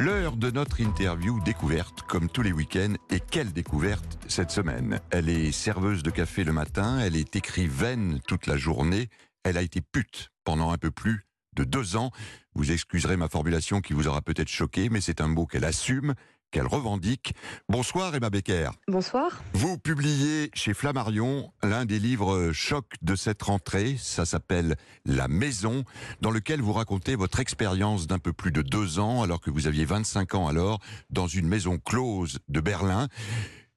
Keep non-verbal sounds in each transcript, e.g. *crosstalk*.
L'heure de notre interview découverte, comme tous les week-ends, et quelle découverte cette semaine. Elle est serveuse de café le matin, elle est écrivaine toute la journée, elle a été pute pendant un peu plus de deux ans. Vous excuserez ma formulation qui vous aura peut-être choqué, mais c'est un mot qu'elle assume qu'elle revendique. Bonsoir Emma Becker. Bonsoir. Vous publiez chez Flammarion l'un des livres choc de cette rentrée, ça s'appelle La Maison, dans lequel vous racontez votre expérience d'un peu plus de deux ans, alors que vous aviez 25 ans alors, dans une maison close de Berlin.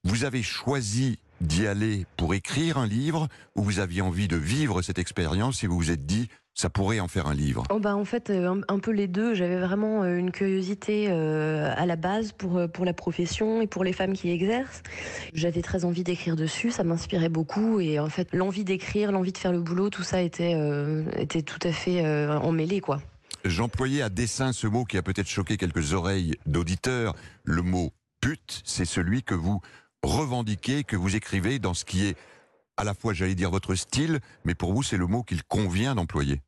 Vous avez choisi d'y aller pour écrire un livre, ou vous aviez envie de vivre cette expérience et vous vous êtes dit, ça pourrait en faire un livre oh bah En fait, euh, un, peu les deux. J'avais vraiment euh, une curiosité euh, à la base pour, pour la profession et pour les femmes qui exercent. J'avais très envie d'écrire dessus, ça m'inspirait beaucoup. Et en fait, l'envie d'écrire, l'envie de faire le boulot, tout ça était, était tout à fait emmêlé. quoi. J'employais à dessein ce mot qui a peut-être choqué quelques oreilles d'auditeurs. Le mot pute, c'est celui que vous revendiquez, que vous écrivez dans ce qui est à la fois, j'allais dire, votre style, mais pour vous, c'est le mot qu'il convient d'employer.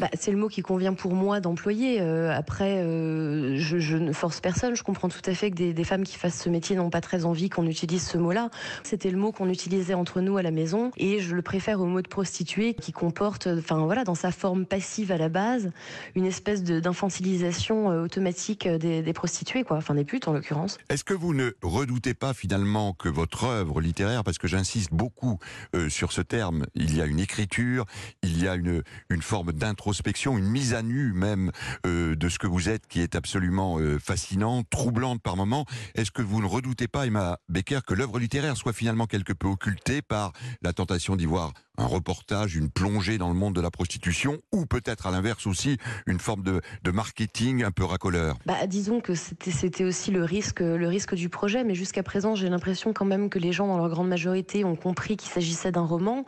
Bah, c'est le mot qui convient pour moi d'employer. Euh, après, euh, je, ne force personne. Je comprends tout à fait que des, femmes qui fassent ce métier n'ont pas très envie qu'on utilise ce mot-là. C'était le mot qu'on utilisait entre nous à la maison, et je le préfère au mot de prostituée, qui comporte, enfin voilà, dans sa forme passive à la base, une espèce d'infantilisation euh, automatique des, prostituées, quoi. Enfin des putes en l'occurrence. Est-ce que vous ne redoutez pas finalement que votre œuvre littéraire, parce que j'insiste beaucoup sur ce terme, il y a une écriture, il y a une, une forme d'introspection, une mise à nu même euh, de ce que vous êtes, qui est absolument euh, fascinante, troublante par moments. Est-ce que vous ne redoutez pas, Emma Becker, que l'œuvre littéraire soit finalement quelque peu occultée par la tentation d'y voir un reportage, une plongée dans le monde de la prostitution, ou peut-être à l'inverse aussi une forme de, marketing un peu racoleur bah, Disons que c'était aussi le risque, le risque du projet, mais jusqu'à présent j'ai l'impression quand même que les gens dans leur grande majorité ont compris qu'il s'agissait d'un roman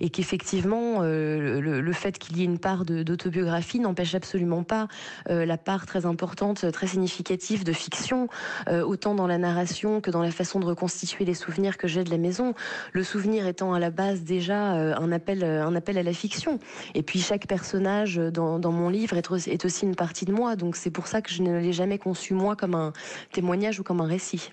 et qu'effectivement euh, le, le, fait qu'il y ait une part d'autobiographie n'empêche absolument pas euh, la part très importante, très significative de fiction, euh, autant dans la narration que dans la façon de reconstituer les souvenirs que j'ai de la maison. Le souvenir étant à la base déjà un appel, un appel à la fiction. Et puis chaque personnage dans, mon livre est, aussi une partie de moi. Donc c'est pour ça que je ne l'ai jamais conçu moi comme un témoignage ou comme un récit.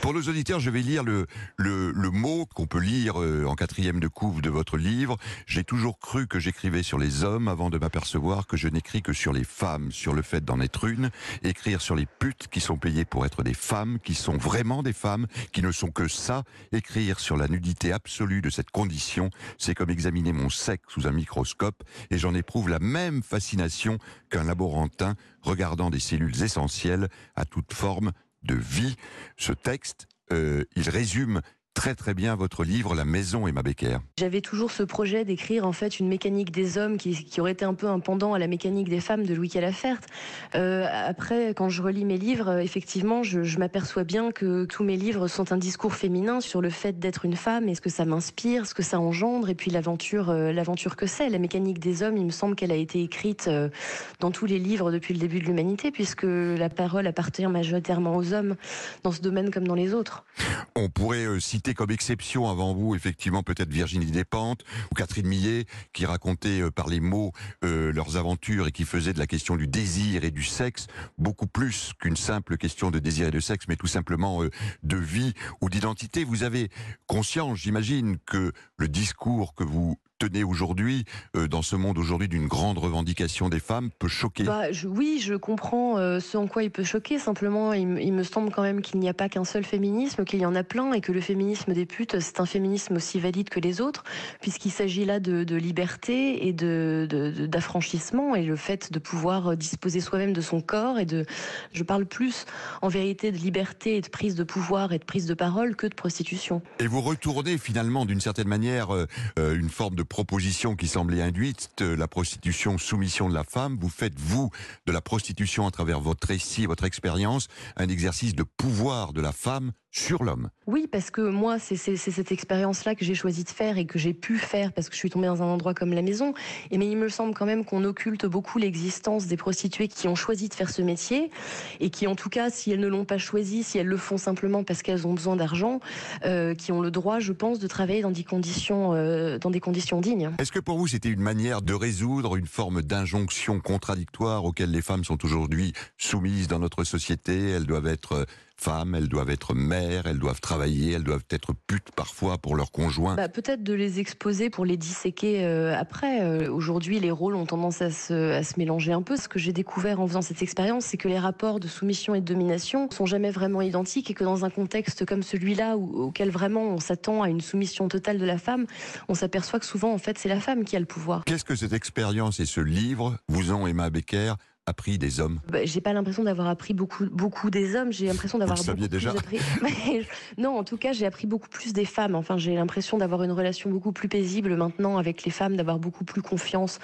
pour nos auditeurs, je vais lire le, le, mot qu'on peut lire euh, en quatrième de couve de votre livre. J'ai toujours cru que j'écrivais sur les hommes avant de m'apercevoir que je n'écris que sur les femmes, sur le fait d'en être une. Écrire sur les putes qui sont payées pour être des femmes, qui sont vraiment des femmes, qui ne sont que ça. Écrire sur la nudité absolue de cette condition, c'est comme examiner mon sexe sous un microscope et j'en éprouve la même fascination qu'un laborantin regardant des cellules essentielles à toute forme de vie. Ce texte, euh, il résume très très bien votre livre La Maison Emma Becker. J'avais toujours ce projet d'écrire en fait une mécanique des hommes qui, qui, aurait été un peu un pendant à la mécanique des femmes de Louis Calafert. Euh, après, quand je relis mes livres, effectivement, je, je m'aperçois bien que tous mes livres sont un discours féminin sur le fait d'être une femme et ce que ça m'inspire, ce que ça engendre et puis l'aventure, euh, l'aventure que c'est. La mécanique des hommes, il me semble qu'elle a été écrite euh, dans tous les livres depuis le début de l'humanité puisque la parole appartient majoritairement aux hommes dans ce domaine comme dans les autres. On pourrait euh, comme exception avant vous, effectivement, peut-être Virginie Despentes ou Catherine Millet, qui racontaient euh, par les mots euh, leurs aventures et qui faisaient de la question du désir et du sexe beaucoup plus qu'une simple question de désir et de sexe, mais tout simplement euh, de vie ou d'identité. Vous avez conscience, j'imagine, que le discours que vous tenez aujourd'hui, euh, dans ce monde aujourd'hui d'une grande revendication des femmes, peut choquer bah, Oui, je comprends euh, ce en quoi il peut choquer. Simplement, il, me semble quand même qu'il n'y a pas qu'un seul féminisme, qu'il y en a plein, et que le féminisme des putes, c'est un féminisme aussi valide que les autres, puisqu'il s'agit là de, liberté et d'affranchissement, de, et le fait de pouvoir disposer soi-même de son corps, et de... Je parle plus, en vérité, de liberté et de prise de pouvoir et de prise de parole que de prostitution. Et vous retournez finalement, d'une certaine manière, euh, une forme de proposition qui semblait induite, la prostitution soumission de la femme, vous faites, vous, de la prostitution à travers votre récit, votre expérience, un exercice de pouvoir de la femme sur l'homme. Oui, parce que moi, c'est cette expérience-là que j'ai choisi de faire et que j'ai pu faire parce que je suis tombée dans un endroit comme la maison. Et mais il me semble quand même qu'on occulte beaucoup l'existence des prostituées qui ont choisi de faire ce métier et qui, en tout cas, si elles ne l'ont pas choisi, si elles le font simplement parce qu'elles ont besoin d'argent, euh, qui ont le droit, je pense, de travailler dans des conditions, euh, dans des conditions dignes. Est-ce que pour vous, c'était une manière de résoudre une forme d'injonction contradictoire auxquelles les femmes sont aujourd'hui soumises dans notre société? Elles doivent être femmes, elles doivent être mères, elles doivent travailler, elles doivent être putes parfois pour leur conjoint. Bah, Peut-être de les exposer pour les disséquer euh, après. Euh, aujourd'hui, les rôles ont tendance à se, à se, mélanger un peu. Ce que j'ai découvert en faisant cette expérience, c'est que les rapports de soumission et de domination sont jamais vraiment identiques et que dans un contexte comme celui-là, auquel vraiment on s'attend à une soumission totale de la femme, on s'aperçoit que souvent, en fait, c'est la femme qui a le pouvoir. Qu'est-ce que cette expérience et ce livre vous ont, Emma Becker, appris des hommes? Bah, J'ai pas l'impression d'avoir appris beaucoup, beaucoup des hommes. J'ai l'impression d'avoir. Vous saviez déjà appris... *laughs* *laughs* Non, en tout cas, j'ai appris beaucoup plus des femmes. Enfin, j'ai l'impression d'avoir une relation beaucoup plus paisible maintenant avec les femmes, d'avoir beaucoup plus confiance.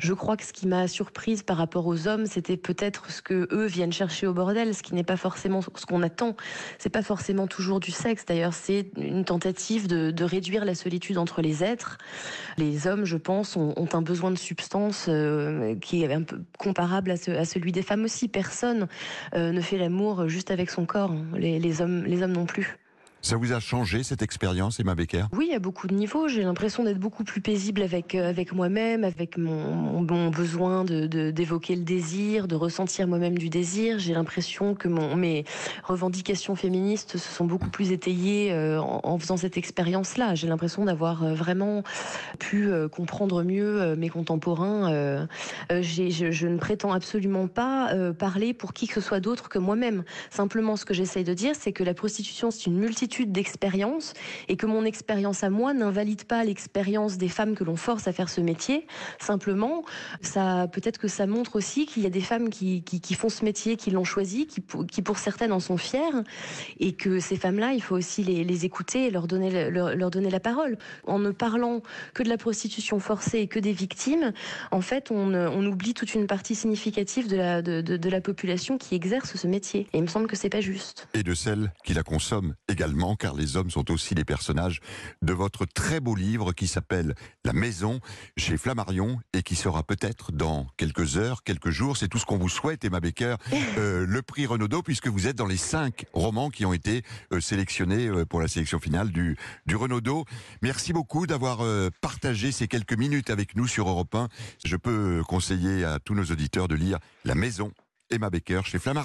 Je crois que ce qui m'a surprise par rapport aux hommes, c'était peut-être ce que eux viennent chercher au bordel, ce qui n'est pas forcément ce qu'on attend. C'est pas forcément toujours du sexe. D'ailleurs, c'est une tentative de, de, réduire la solitude entre les êtres. Les hommes, je pense, ont, ont un besoin de substance euh, qui est un peu comparable à à celui des femmes aussi. Personne euh, ne fait l'amour juste avec son corps. hommes, les hommes non plus. Ça vous a changé cette expérience, Emma Becker? Oui, à beaucoup de niveaux. J'ai l'impression d'être beaucoup plus paisible avec, euh, avec moi-même, avec mon, besoin d'évoquer de, d'évoquer le désir, de ressentir moi-même du désir. J'ai l'impression que mes revendications féministes se sont beaucoup plus étayées euh, en, faisant cette expérience-là. J'ai l'impression d'avoir euh, vraiment pu comprendre mieux mes contemporains. Je, ne prétends absolument pas parler pour qui que ce soit d'autre que moi-même. Simplement, ce que j'essaye de dire, c'est que la prostitution, c'est une multitude d'expérience et que mon expérience à moi n'invalide pas l'expérience des femmes que l'on force à faire ce métier. Simplement, ça peut-être que ça montre aussi qu'il y a des femmes qui, font ce métier, qui l'ont choisi, qui, pour certaines en sont fières et que ces femmes-là, il faut aussi les, écouter et leur donner, leur, donner la parole. En ne parlant que de la prostitution forcée et que des victimes, en fait, on, oublie toute une partie significative de la population qui exerce ce métier. Et il me semble que c'est pas juste. Et de celles qui la consomment également car les hommes sont aussi les personnages de votre très beau livre qui s'appelle La Maison chez Flammarion et qui sera peut-être dans quelques heures, quelques jours. C'est tout ce qu'on vous souhaite, Emma Becker, *laughs* euh, le prix Renaudot, puisque vous êtes dans les cinq romans qui ont été euh, sélectionnés euh, pour la sélection finale du, du Renaudot. Merci beaucoup d'avoir partagé ces quelques minutes avec nous sur Europe 1. Je peux conseiller à tous nos auditeurs de lire La Maison, Emma Becker chez Flammarion.